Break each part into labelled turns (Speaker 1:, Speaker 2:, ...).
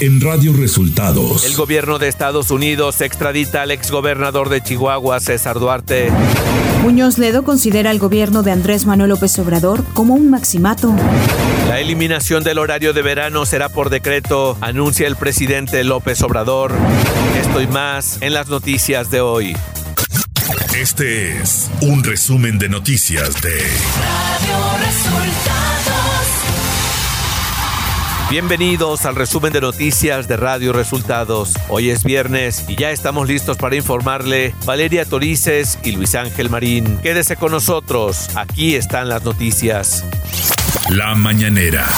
Speaker 1: en Radio Resultados.
Speaker 2: El gobierno de Estados Unidos extradita al exgobernador de Chihuahua, César Duarte.
Speaker 3: Muñoz Ledo considera al gobierno de Andrés Manuel López Obrador como un maximato.
Speaker 2: La eliminación del horario de verano será por decreto, anuncia el presidente López Obrador. Esto y más en las noticias de hoy.
Speaker 1: Este es un resumen de noticias de Radio Resultados.
Speaker 2: Bienvenidos al resumen de noticias de Radio Resultados. Hoy es viernes y ya estamos listos para informarle Valeria Torices y Luis Ángel Marín. Quédese con nosotros, aquí están las noticias.
Speaker 1: La mañanera.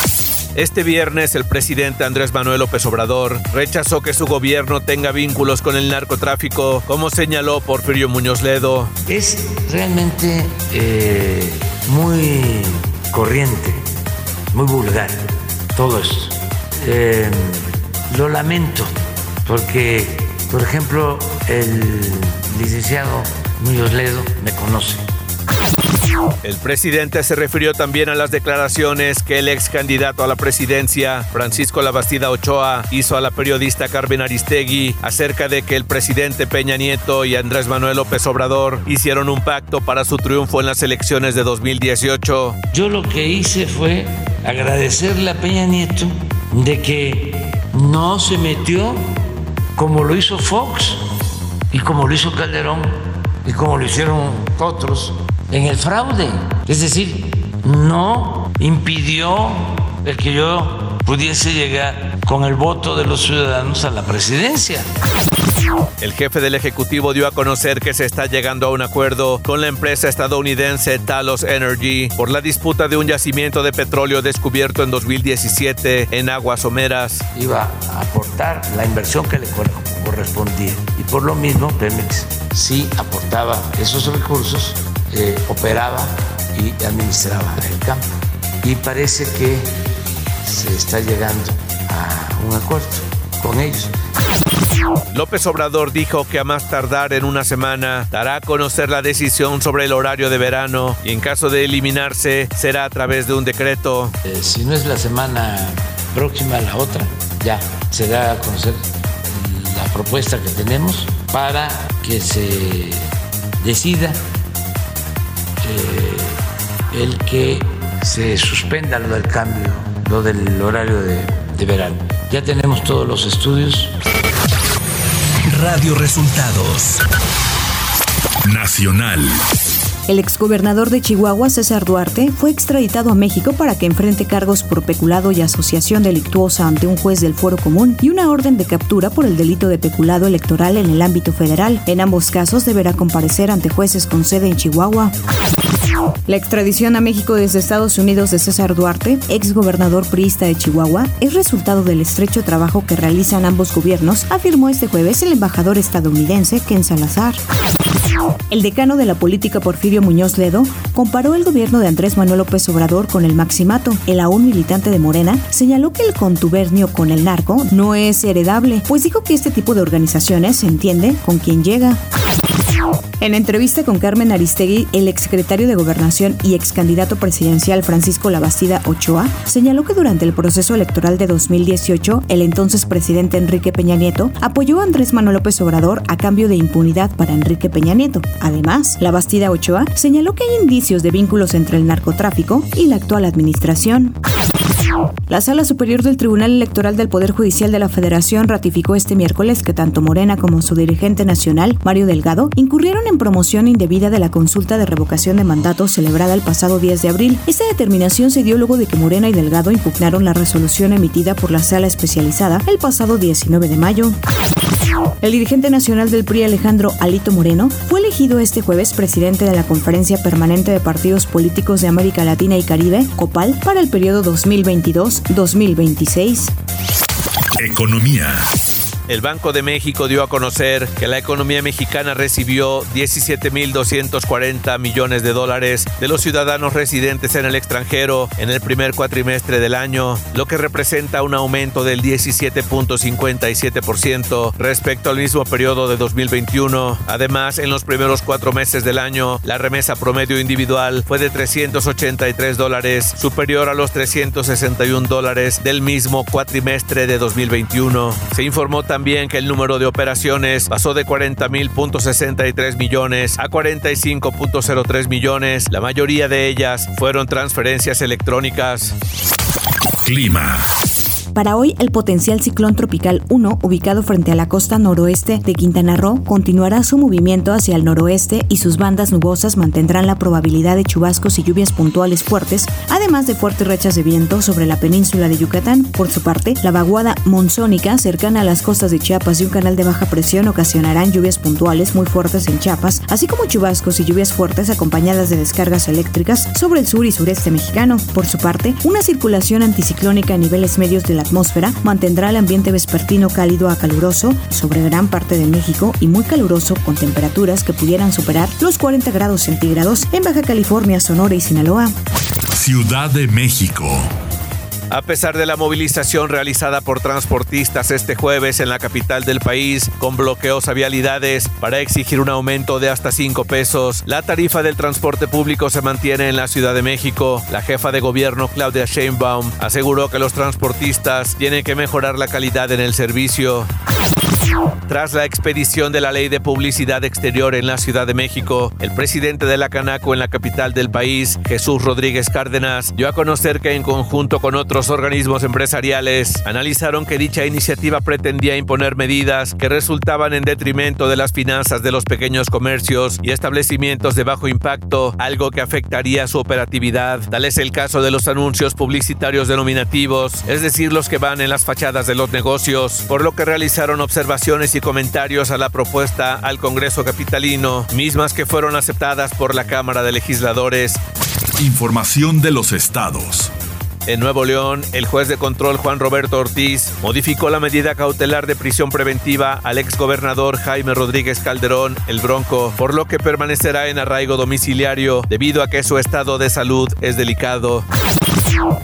Speaker 2: Este viernes el presidente Andrés Manuel López Obrador rechazó que su gobierno tenga vínculos con el narcotráfico, como señaló Porfirio Muñoz Ledo.
Speaker 4: Es realmente eh, muy corriente, muy vulgar todo esto. Eh, lo lamento porque, por ejemplo, el licenciado Muñoz Ledo me conoce.
Speaker 2: El presidente se refirió también a las declaraciones que el ex candidato a la presidencia, Francisco Labastida Ochoa, hizo a la periodista Carmen Aristegui acerca de que el presidente Peña Nieto y Andrés Manuel López Obrador hicieron un pacto para su triunfo en las elecciones de 2018.
Speaker 4: Yo lo que hice fue agradecerle a Peña Nieto de que no se metió como lo hizo Fox y como lo hizo Calderón y como lo hicieron otros en el fraude. Es decir, no impidió el que yo pudiese llegar con el voto de los ciudadanos a la presidencia.
Speaker 2: El jefe del Ejecutivo dio a conocer que se está llegando a un acuerdo con la empresa estadounidense Talos Energy por la disputa de un yacimiento de petróleo descubierto en 2017 en aguas someras.
Speaker 4: Iba a aportar la inversión que le correspondía y por lo mismo Pemex sí aportaba esos recursos, eh, operaba y administraba el campo. Y parece que se está llegando a un acuerdo con ellos.
Speaker 2: López Obrador dijo que a más tardar en una semana dará a conocer la decisión sobre el horario de verano y en caso de eliminarse será a través de un decreto.
Speaker 4: Eh, si no es la semana próxima, la otra, ya se da a conocer la propuesta que tenemos para que se decida eh, el que se suspenda lo del cambio, lo del horario de, de verano. Ya tenemos todos los estudios.
Speaker 1: Radio Resultados Nacional.
Speaker 3: El exgobernador de Chihuahua, César Duarte, fue extraditado a México para que enfrente cargos por peculado y asociación delictuosa ante un juez del Foro Común y una orden de captura por el delito de peculado electoral en el ámbito federal. En ambos casos deberá comparecer ante jueces con sede en Chihuahua. La extradición a México desde Estados Unidos de César Duarte, exgobernador priista de Chihuahua, es resultado del estrecho trabajo que realizan ambos gobiernos, afirmó este jueves el embajador estadounidense Ken Salazar. El decano de la política Porfirio Muñoz Ledo comparó el gobierno de Andrés Manuel López Obrador con el maximato. El aún militante de Morena señaló que el contubernio con el narco no es heredable, pues dijo que este tipo de organizaciones se entiende con quien llega. En entrevista con Carmen Aristegui, el exsecretario de Gobernación y ex candidato presidencial Francisco Labastida Ochoa señaló que durante el proceso electoral de 2018, el entonces presidente Enrique Peña Nieto apoyó a Andrés Manuel López Obrador a cambio de impunidad para Enrique Peña Nieto. Además, Labastida Ochoa señaló que hay indicios de vínculos entre el narcotráfico y la actual administración. La Sala Superior del Tribunal Electoral del Poder Judicial de la Federación ratificó este miércoles que tanto Morena como su dirigente nacional, Mario Delgado, incurrieron en promoción indebida de la consulta de revocación de mandato celebrada el pasado 10 de abril. Esta determinación se dio luego de que Morena y Delgado impugnaron la resolución emitida por la Sala Especializada el pasado 19 de mayo. El dirigente nacional del PRI, Alejandro Alito Moreno, fue elegido este jueves presidente de la Conferencia Permanente de Partidos Políticos de América Latina y Caribe, COPAL, para el periodo 2022-2026.
Speaker 1: Economía.
Speaker 2: El Banco de México dio a conocer que la economía mexicana recibió 17.240 millones de dólares de los ciudadanos residentes en el extranjero en el primer cuatrimestre del año, lo que representa un aumento del 17.57% respecto al mismo periodo de 2021. Además, en los primeros cuatro meses del año, la remesa promedio individual fue de 383 dólares, superior a los 361 dólares del mismo cuatrimestre de 2021. Se informó también que el número de operaciones pasó de 40.063 millones a 45.03 millones. La mayoría de ellas fueron transferencias electrónicas.
Speaker 1: Clima.
Speaker 3: Para hoy, el potencial ciclón tropical 1, ubicado frente a la costa noroeste de Quintana Roo, continuará su movimiento hacia el noroeste y sus bandas nubosas mantendrán la probabilidad de chubascos y lluvias puntuales fuertes, además de fuertes rechas de viento sobre la península de Yucatán. Por su parte, la vaguada monzónica cercana a las costas de Chiapas y un canal de baja presión ocasionarán lluvias puntuales muy fuertes en Chiapas, así como chubascos y lluvias fuertes acompañadas de descargas eléctricas sobre el sur y sureste mexicano. Por su parte, una circulación anticiclónica a niveles medios de la atmósfera mantendrá el ambiente vespertino cálido a caluroso sobre gran parte de México y muy caluroso con temperaturas que pudieran superar los 40 grados centígrados en Baja California, Sonora y Sinaloa.
Speaker 1: Ciudad de México.
Speaker 2: A pesar de la movilización realizada por transportistas este jueves en la capital del país, con bloqueos a vialidades para exigir un aumento de hasta 5 pesos, la tarifa del transporte público se mantiene en la Ciudad de México. La jefa de gobierno Claudia Sheinbaum aseguró que los transportistas tienen que mejorar la calidad en el servicio. Tras la expedición de la ley de publicidad exterior en la Ciudad de México, el presidente de la Canaco en la capital del país, Jesús Rodríguez Cárdenas, dio a conocer que en conjunto con otros organismos empresariales analizaron que dicha iniciativa pretendía imponer medidas que resultaban en detrimento de las finanzas de los pequeños comercios y establecimientos de bajo impacto, algo que afectaría su operatividad. Tal es el caso de los anuncios publicitarios denominativos, es decir, los que van en las fachadas de los negocios, por lo que realizaron observaciones y comentarios a la propuesta al Congreso Capitalino, mismas que fueron aceptadas por la Cámara de Legisladores.
Speaker 1: Información de los estados.
Speaker 2: En Nuevo León, el juez de control Juan Roberto Ortiz modificó la medida cautelar de prisión preventiva al exgobernador Jaime Rodríguez Calderón, el Bronco, por lo que permanecerá en arraigo domiciliario debido a que su estado de salud es delicado.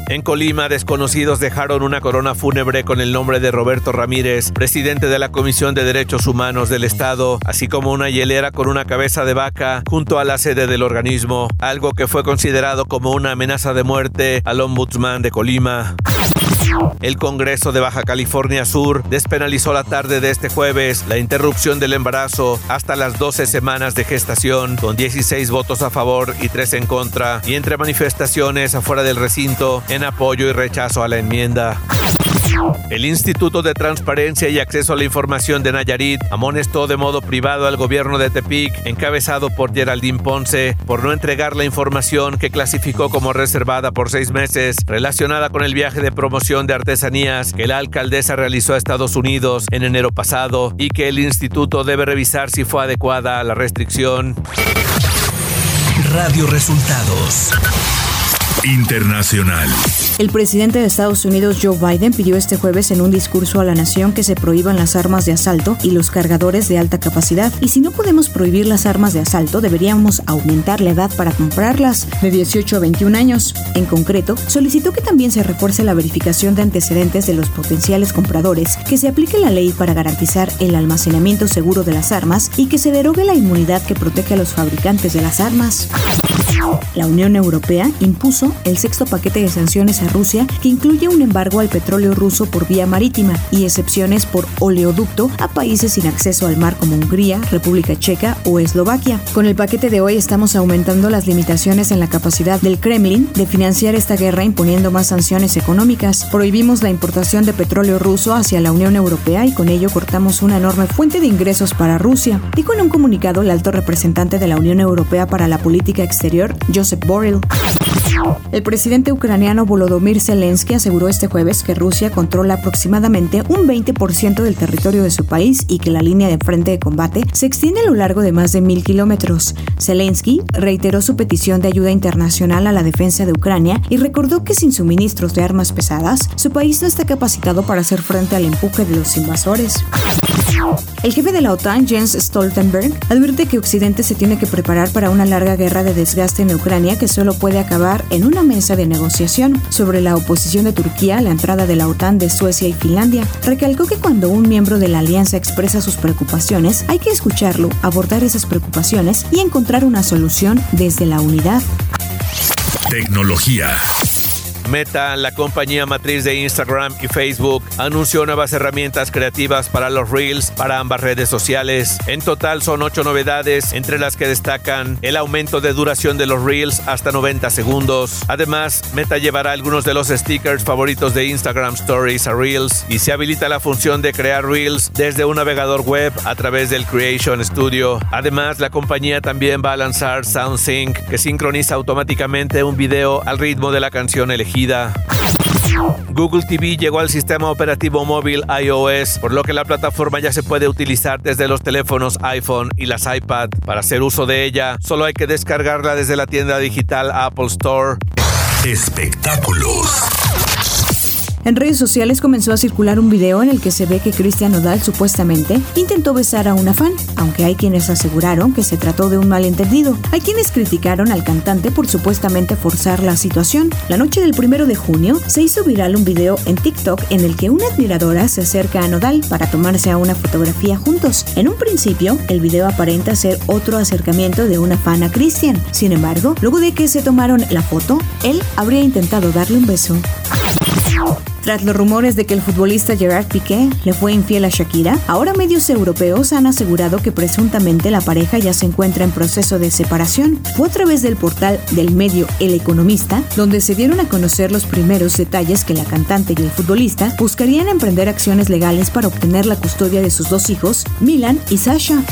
Speaker 2: En Colima, desconocidos dejaron una corona fúnebre con el nombre de Roberto Ramírez, presidente de la Comisión de Derechos Humanos del Estado, así como una hielera con una cabeza de vaca junto a la sede del organismo, algo que fue considerado como una amenaza de muerte al ombudsman de Colima. El Congreso de Baja California Sur despenalizó la tarde de este jueves la interrupción del embarazo hasta las 12 semanas de gestación, con 16 votos a favor y 3 en contra, y entre manifestaciones afuera del recinto en apoyo y rechazo a la enmienda. El Instituto de Transparencia y Acceso a la Información de Nayarit amonestó de modo privado al gobierno de Tepic, encabezado por Geraldine Ponce, por no entregar la información que clasificó como reservada por seis meses relacionada con el viaje de promoción de artesanías que la alcaldesa realizó a Estados Unidos en enero pasado y que el instituto debe revisar si fue adecuada a la restricción.
Speaker 1: Radio Resultados. Internacional.
Speaker 3: El presidente de Estados Unidos, Joe Biden, pidió este jueves en un discurso a la nación que se prohíban las armas de asalto y los cargadores de alta capacidad. Y si no podemos prohibir las armas de asalto, deberíamos aumentar la edad para comprarlas de 18 a 21 años. En concreto, solicitó que también se refuerce la verificación de antecedentes de los potenciales compradores, que se aplique la ley para garantizar el almacenamiento seguro de las armas y que se derogue la inmunidad que protege a los fabricantes de las armas. La Unión Europea impuso el sexto paquete de sanciones a Rusia que incluye un embargo al petróleo ruso por vía marítima y excepciones por oleoducto a países sin acceso al mar como Hungría, República Checa o Eslovaquia. Con el paquete de hoy estamos aumentando las limitaciones en la capacidad del Kremlin de financiar esta guerra imponiendo más sanciones económicas. Prohibimos la importación de petróleo ruso hacia la Unión Europea y con ello cortamos una enorme fuente de ingresos para Rusia, dijo en un comunicado el alto representante de la Unión Europea para la Política Exterior, Joseph Borrell. El presidente ucraniano Volodymyr Zelensky aseguró este jueves que Rusia controla aproximadamente un 20% del territorio de su país y que la línea de frente de combate se extiende a lo largo de más de mil kilómetros. Zelensky reiteró su petición de ayuda internacional a la defensa de Ucrania y recordó que sin suministros de armas pesadas, su país no está capacitado para hacer frente al empuje de los invasores. El jefe de la OTAN, Jens Stoltenberg, advierte que Occidente se tiene que preparar para una larga guerra de desgaste en Ucrania que solo puede acabar en una mesa de negociación sobre la oposición de Turquía a la entrada de la OTAN de Suecia y Finlandia. Recalcó que cuando un miembro de la alianza expresa sus preocupaciones, hay que escucharlo, abordar esas preocupaciones y encontrar una solución desde la unidad.
Speaker 1: Tecnología.
Speaker 2: Meta, la compañía matriz de Instagram y Facebook, anunció nuevas herramientas creativas para los Reels para ambas redes sociales. En total son ocho novedades, entre las que destacan el aumento de duración de los Reels hasta 90 segundos. Además, Meta llevará algunos de los stickers favoritos de Instagram Stories a Reels y se habilita la función de crear Reels desde un navegador web a través del Creation Studio. Además, la compañía también va a lanzar SoundSync, que sincroniza automáticamente un video al ritmo de la canción elegida Google TV llegó al sistema operativo móvil iOS, por lo que la plataforma ya se puede utilizar desde los teléfonos iPhone y las iPad. Para hacer uso de ella, solo hay que descargarla desde la tienda digital Apple Store.
Speaker 1: Espectáculos.
Speaker 3: En redes sociales comenzó a circular un video en el que se ve que Cristian Nodal supuestamente intentó besar a una fan, aunque hay quienes aseguraron que se trató de un malentendido. Hay quienes criticaron al cantante por supuestamente forzar la situación. La noche del primero de junio se hizo viral un video en TikTok en el que una admiradora se acerca a Nodal para tomarse a una fotografía juntos. En un principio, el video aparenta ser otro acercamiento de una fan a Cristian. Sin embargo, luego de que se tomaron la foto, él habría intentado darle un beso. Tras los rumores de que el futbolista Gerard Piqué le fue infiel a Shakira, ahora medios europeos han asegurado que presuntamente la pareja ya se encuentra en proceso de separación. Fue a través del portal del medio El Economista donde se dieron a conocer los primeros detalles que la cantante y el futbolista buscarían emprender acciones legales para obtener la custodia de sus dos hijos, Milan y Sasha.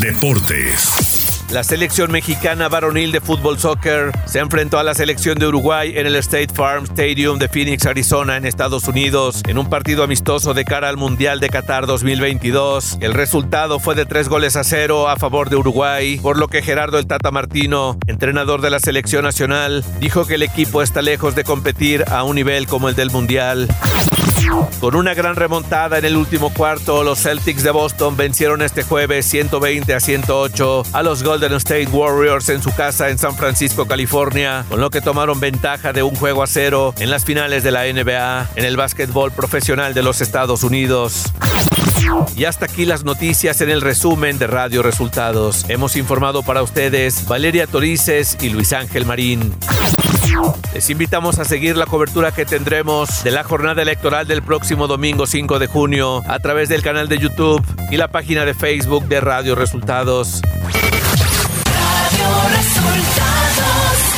Speaker 1: Deportes.
Speaker 2: La selección mexicana varonil de fútbol soccer se enfrentó a la selección de Uruguay en el State Farm Stadium de Phoenix, Arizona, en Estados Unidos, en un partido amistoso de cara al Mundial de Qatar 2022. El resultado fue de tres goles a cero a favor de Uruguay, por lo que Gerardo el Tata Martino, entrenador de la selección nacional, dijo que el equipo está lejos de competir a un nivel como el del Mundial. Con una gran remontada en el último cuarto, los Celtics de Boston vencieron este jueves 120 a 108 a los Golden State Warriors en su casa en San Francisco, California, con lo que tomaron ventaja de un juego a cero en las finales de la NBA en el básquetbol profesional de los Estados Unidos. Y hasta aquí las noticias en el resumen de Radio Resultados. Hemos informado para ustedes Valeria Torices y Luis Ángel Marín. Les invitamos a seguir la cobertura que tendremos de la jornada electoral del próximo domingo 5 de junio a través del canal de YouTube y la página de Facebook de Radio Resultados.
Speaker 5: Resultados